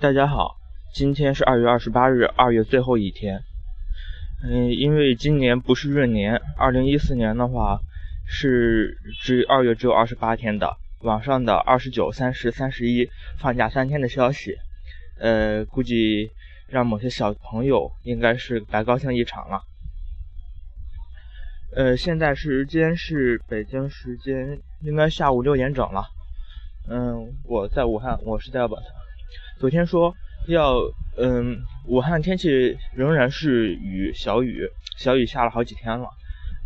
大家好，今天是二月二十八日，二月最后一天。嗯，因为今年不是闰年，二零一四年的话是只二月只有二十八天的。网上的二十九、三十、三十一放假三天的消息，呃，估计让某些小朋友应该是白高兴一场了。呃，现在时间是北京时间应该下午六点整了。嗯，我在武汉，我是在宝特。昨天说要，嗯，武汉天气仍然是雨，小雨，小雨下了好几天了。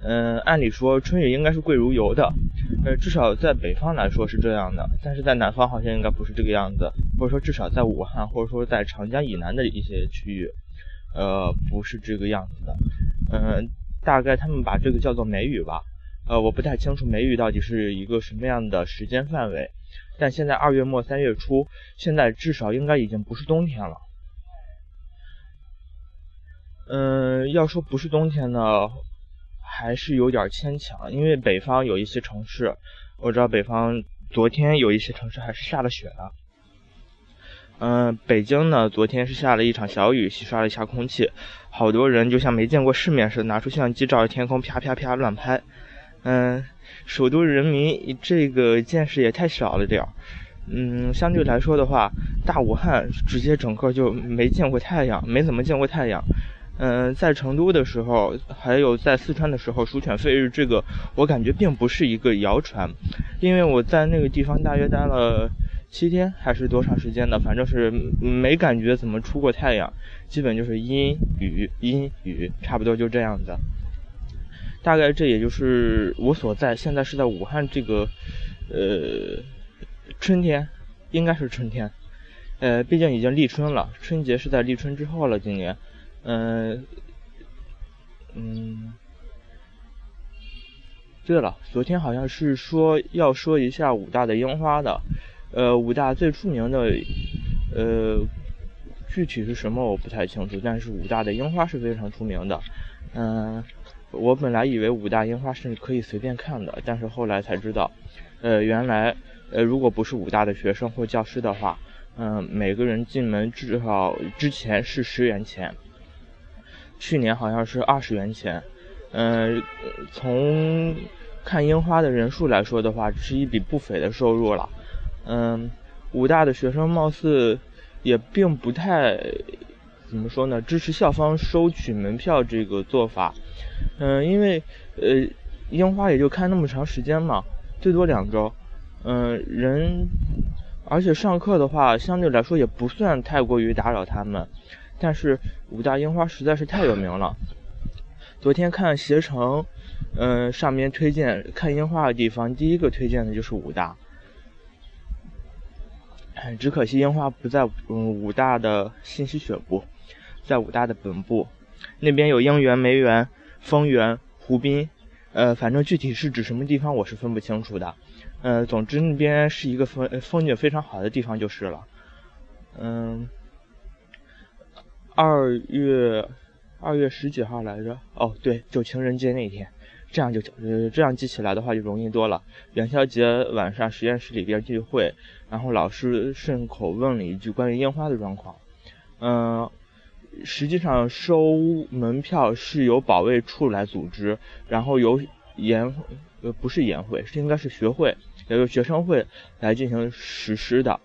嗯，按理说春雨应该是贵如油的，呃，至少在北方来说是这样的，但是在南方好像应该不是这个样子，或者说至少在武汉，或者说在长江以南的一些区域，呃，不是这个样子的。嗯，大概他们把这个叫做梅雨吧，呃，我不太清楚梅雨到底是一个什么样的时间范围。但现在二月末三月初，现在至少应该已经不是冬天了。嗯，要说不是冬天呢，还是有点牵强，因为北方有一些城市，我知道北方昨天有一些城市还是下了雪的。嗯，北京呢，昨天是下了一场小雨，洗刷了一下空气，好多人就像没见过世面似的，拿出相机照着天空啪啪啪乱拍。嗯。首都人民这个见识也太少了点儿，嗯，相对来说的话，大武汉直接整个就没见过太阳，没怎么见过太阳。嗯，在成都的时候，还有在四川的时候，鼠犬吠日这个，我感觉并不是一个谣传，因为我在那个地方大约待了七天还是多长时间的，反正是没感觉怎么出过太阳，基本就是阴雨阴雨，差不多就这样子。大概这也就是我所在，现在是在武汉这个，呃，春天，应该是春天，呃，毕竟已经立春了，春节是在立春之后了，今年，嗯，嗯，对了，昨天好像是说要说一下武大的樱花的，呃，武大最出名的，呃，具体是什么我不太清楚，但是武大的樱花是非常出名的，嗯。我本来以为武大樱花是可以随便看的，但是后来才知道，呃，原来，呃，如果不是武大的学生或教师的话，嗯，每个人进门至少之前是十元钱，去年好像是二十元钱，嗯，从看樱花的人数来说的话，是一笔不菲的收入了，嗯，武大的学生貌似也并不太。怎么说呢？支持校方收取门票这个做法，嗯，因为呃，樱花也就开那么长时间嘛，最多两周，嗯，人，而且上课的话，相对来说也不算太过于打扰他们。但是武大樱花实在是太有名了，昨天看携程，嗯，上面推荐看樱花的地方，第一个推荐的就是武大。只可惜樱花不在嗯武大的信息学部。在武大的本部，那边有樱园、梅园、枫园、湖滨，呃，反正具体是指什么地方，我是分不清楚的。呃，总之那边是一个风风景非常好的地方就是了。嗯，二月二月十几号来着？哦，对，就情人节那天。这样就呃这样记起来的话就容易多了。元宵节晚上实验室里边聚会，然后老师顺口问了一句关于烟花的状况。嗯。实际上收门票是由保卫处来组织，然后由研呃不是研会，是应该是学会，也由学生会来进行实施的。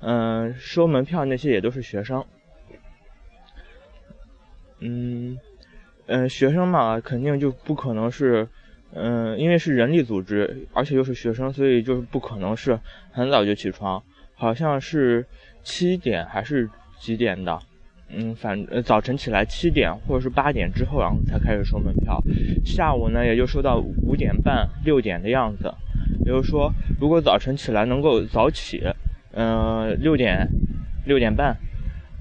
嗯，收门票那些也都是学生。嗯嗯，学生嘛，肯定就不可能是，嗯，因为是人力组织，而且又是学生，所以就是不可能是很早就起床，好像是七点还是几点的。嗯，反呃早晨起来七点或者是八点之后，然后才开始收门票。下午呢，也就收到五点半六点的样子。也就是说，如果早晨起来能够早起，嗯，六点六点半，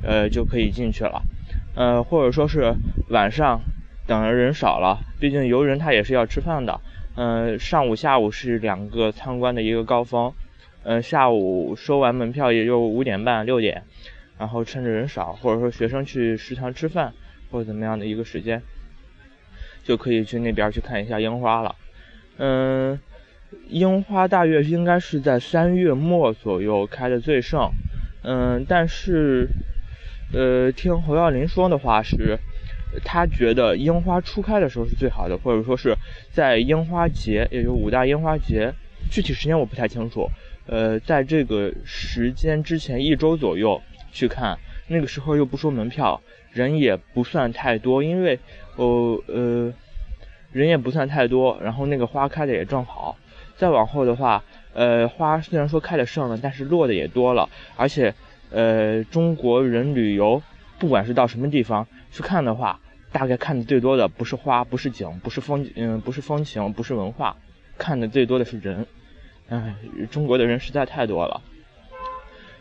呃，就可以进去了。呃，或者说是晚上等的人少了，毕竟游人他也是要吃饭的。嗯，上午下午是两个参观的一个高峰。嗯，下午收完门票也就五点半六点。然后趁着人少，或者说学生去食堂吃饭，或者怎么样的一个时间，就可以去那边去看一下樱花了。嗯，樱花大约应该是在三月末左右开的最盛，嗯，但是，呃，听侯耀林说的话是，他觉得樱花初开的时候是最好的，或者说是在樱花节，也就五大樱花节，具体时间我不太清楚。呃，在这个时间之前一周左右去看，那个时候又不收门票，人也不算太多，因为，哦，呃，人也不算太多，然后那个花开的也正好。再往后的话，呃，花虽然说开的盛了，但是落的也多了，而且，呃，中国人旅游，不管是到什么地方去看的话，大概看的最多的不是花，不是景，不是风，嗯，不是风情，不是文化，看的最多的是人。唉，中国的人实在太多了，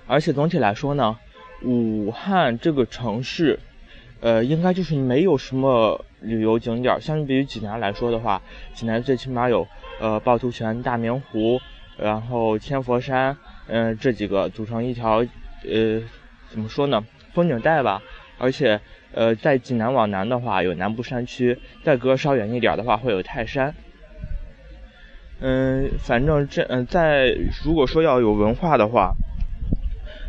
而且总体来说呢，武汉这个城市，呃，应该就是没有什么旅游景点。相比于济南来说的话，济南最起码有呃趵突泉、大明湖，然后千佛山，嗯，这几个组成一条呃怎么说呢，风景带吧。而且呃，在济南往南的话有南部山区，再隔稍远一点的话会有泰山。嗯，反正这嗯，在如果说要有文化的话，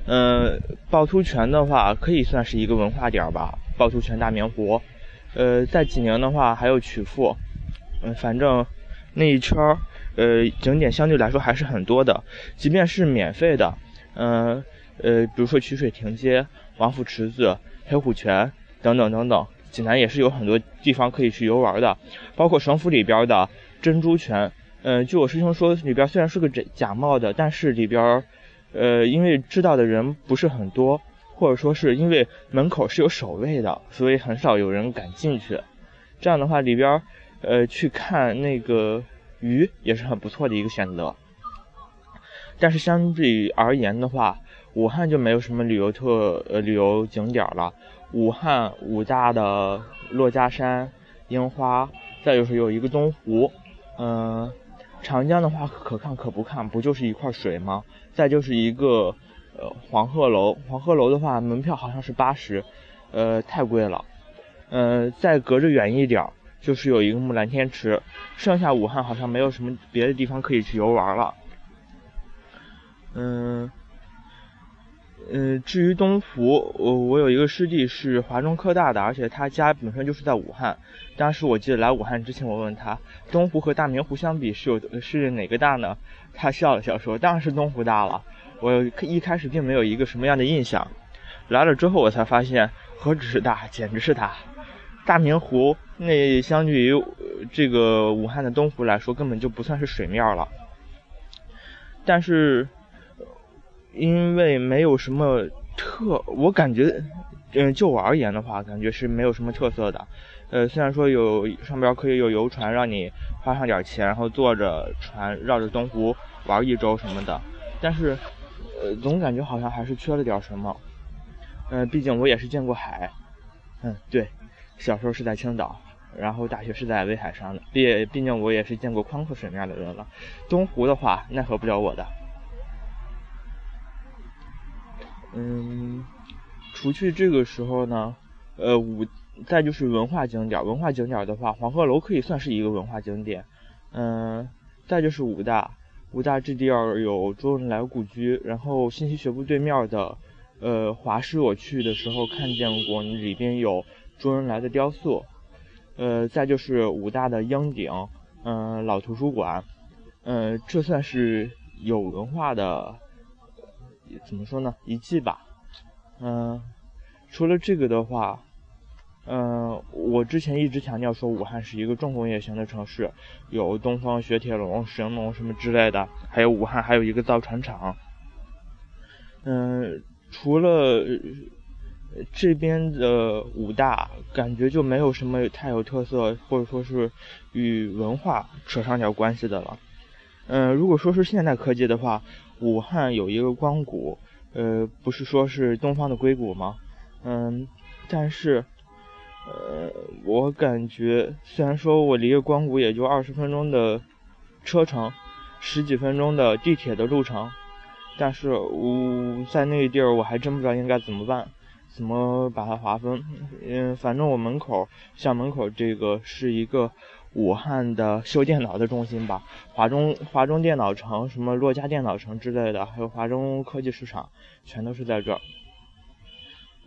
嗯，趵突泉的话可以算是一个文化点吧。趵突泉、大明湖，呃，在济宁的话还有曲阜，嗯，反正那一圈儿，呃，景点相对来说还是很多的。即便是免费的，嗯呃，比如说曲水亭街、王府池子、黑虎泉等等等等，济南也是有很多地方可以去游玩的，包括省府里边的珍珠泉。嗯，据我师兄说，里边虽然是个假假冒的，但是里边，呃，因为知道的人不是很多，或者说是因为门口是有守卫的，所以很少有人敢进去。这样的话，里边，呃，去看那个鱼也是很不错的一个选择。但是相比而言的话，武汉就没有什么旅游特呃旅游景点了。武汉武大的珞珈山樱花，再就是有一个东湖，嗯。长江的话可看可不看，不就是一块水吗？再就是一个呃黄鹤楼，黄鹤楼的话门票好像是八十，呃太贵了。呃再隔着远一点就是有一个木兰天池，剩下武汉好像没有什么别的地方可以去游玩了。嗯。嗯，至于东湖，我我有一个师弟是华中科大的，而且他家本身就是在武汉。当时我记得来武汉之前，我问他东湖和大明湖相比是有是哪个大呢？他笑了笑说：“当然是东湖大了。”我一开始并没有一个什么样的印象，来了之后我才发现，何止是大，简直是大。大明湖那相对于这个武汉的东湖来说，根本就不算是水面了。但是。因为没有什么特，我感觉，嗯，就我而言的话，感觉是没有什么特色的。呃，虽然说有上边可以有游船，让你花上点钱，然后坐着船绕着东湖玩一周什么的，但是，呃，总感觉好像还是缺了点什么。嗯，毕竟我也是见过海。嗯，对，小时候是在青岛，然后大学是在威海上的。毕毕竟我也是见过宽阔水面的人了。东湖的话，奈何不了我的。嗯，除去这个时候呢，呃，五再就是文化景点，文化景点的话，黄鹤楼可以算是一个文化景点。嗯，再就是武大，武大这地儿有周恩来故居，然后信息学部对面的，呃，华师我去的时候看见过，里边有周恩来的雕塑。呃，再就是武大的鹰顶，嗯，老图书馆，嗯，这算是有文化的。怎么说呢？遗迹吧，嗯，除了这个的话，嗯，我之前一直强调说武汉是一个重工业型的城市，有东方雪铁龙、神龙什么之类的，还有武汉还有一个造船厂。嗯，除了这边的武大，感觉就没有什么太有特色，或者说是与文化扯上点关系的了。嗯，如果说是现代科技的话。武汉有一个光谷，呃，不是说是东方的硅谷吗？嗯，但是，呃，我感觉虽然说我离光谷也就二十分钟的车程，十几分钟的地铁的路程，但是我在那个地儿我还真不知道应该怎么办，怎么把它划分。嗯，反正我门口校门口这个是一个武汉的修电脑的中心吧，华中 华中电脑城、什么洛家电脑城之类的，还有华中科技市场，全都是在这儿。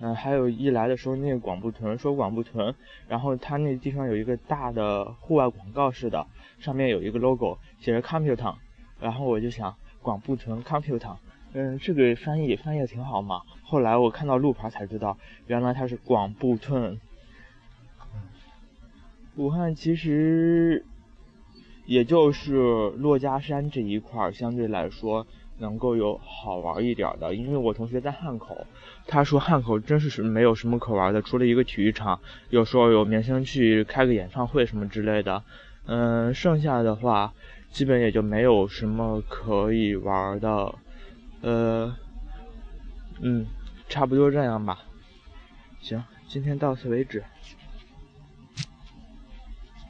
嗯，还有一来的时候，那个广布屯说广布屯，然后它那地方有一个大的户外广告似的，上面有一个 logo，写着 computer，然后我就想广布屯 computer，嗯，这个翻译翻译的挺好嘛。后来我看到路牌才知道，原来它是广布屯。武汉其实也就是珞珈山这一块儿相对来说。能够有好玩一点的，因为我同学在汉口，他说汉口真是是没有什么可玩的，除了一个体育场，有时候有明星去开个演唱会什么之类的，嗯，剩下的话基本也就没有什么可以玩的，呃，嗯，差不多这样吧，行，今天到此为止。